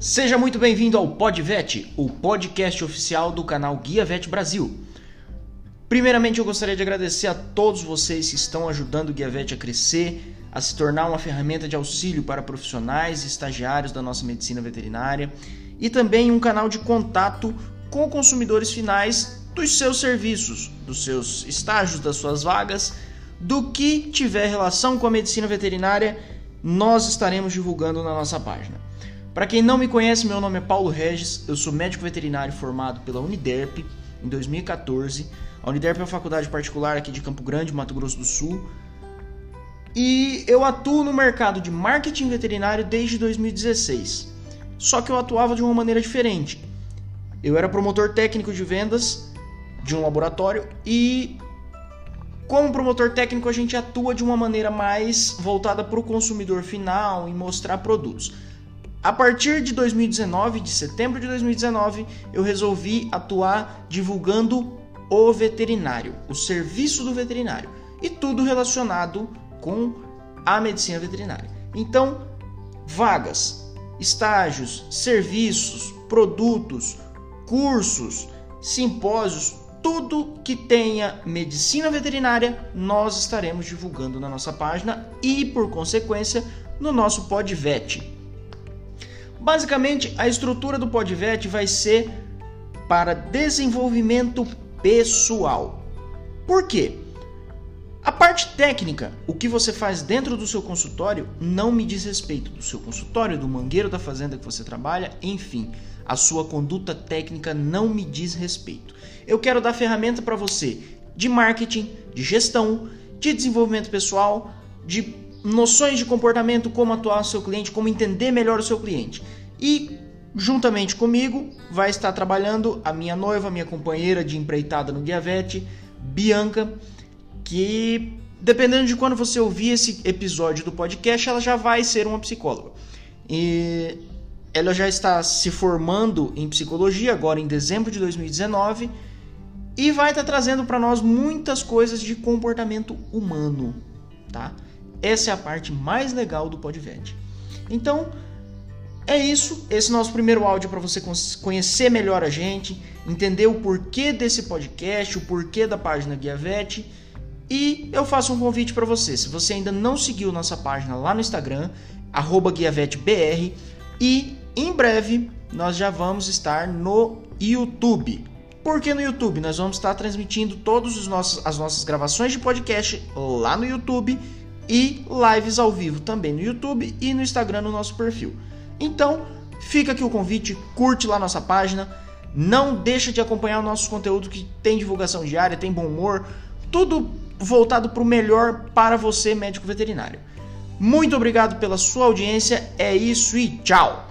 Seja muito bem-vindo ao PodVet, o podcast oficial do canal Guia Vet Brasil. Primeiramente, eu gostaria de agradecer a todos vocês que estão ajudando o Guia Vet a crescer, a se tornar uma ferramenta de auxílio para profissionais e estagiários da nossa medicina veterinária e também um canal de contato com consumidores finais dos seus serviços, dos seus estágios, das suas vagas, do que tiver relação com a medicina veterinária, nós estaremos divulgando na nossa página. Para quem não me conhece, meu nome é Paulo Regis, eu sou médico veterinário formado pela Uniderp em 2014. A Uniderp é uma faculdade particular aqui de Campo Grande, Mato Grosso do Sul. E eu atuo no mercado de marketing veterinário desde 2016. Só que eu atuava de uma maneira diferente. Eu era promotor técnico de vendas de um laboratório e como promotor técnico a gente atua de uma maneira mais voltada para o consumidor final e mostrar produtos. A partir de 2019, de setembro de 2019, eu resolvi atuar divulgando o veterinário, o serviço do veterinário e tudo relacionado com a medicina veterinária. Então, vagas, estágios, serviços, produtos, cursos, simpósios, tudo que tenha medicina veterinária, nós estaremos divulgando na nossa página e, por consequência, no nosso Podvet. Basicamente, a estrutura do Podvet vai ser para desenvolvimento pessoal. Por quê? A parte técnica, o que você faz dentro do seu consultório, não me diz respeito do seu consultório, do mangueiro da fazenda que você trabalha, enfim, a sua conduta técnica não me diz respeito. Eu quero dar ferramenta para você de marketing, de gestão, de desenvolvimento pessoal, de noções de comportamento, como atuar no seu cliente, como entender melhor o seu cliente. E juntamente comigo vai estar trabalhando a minha noiva, minha companheira de empreitada no Guiavete, Bianca, que dependendo de quando você ouvir esse episódio do podcast, ela já vai ser uma psicóloga. E ela já está se formando em psicologia agora em dezembro de 2019 e vai estar trazendo para nós muitas coisas de comportamento humano, tá? Essa é a parte mais legal do Podvet. Então, é isso, esse é nosso primeiro áudio para você conhecer melhor a gente, entender o porquê desse podcast, o porquê da página Guiavete. E eu faço um convite para você, se você ainda não seguiu nossa página lá no Instagram, GuiaveteBR, e em breve nós já vamos estar no YouTube. Por que no YouTube? Nós vamos estar transmitindo todas as nossas gravações de podcast lá no YouTube e lives ao vivo também no YouTube e no Instagram no nosso perfil. Então, fica aqui o convite, curte lá nossa página, não deixa de acompanhar o nosso conteúdo que tem divulgação diária, tem bom humor, tudo voltado para o melhor para você, médico veterinário. Muito obrigado pela sua audiência, é isso e tchau!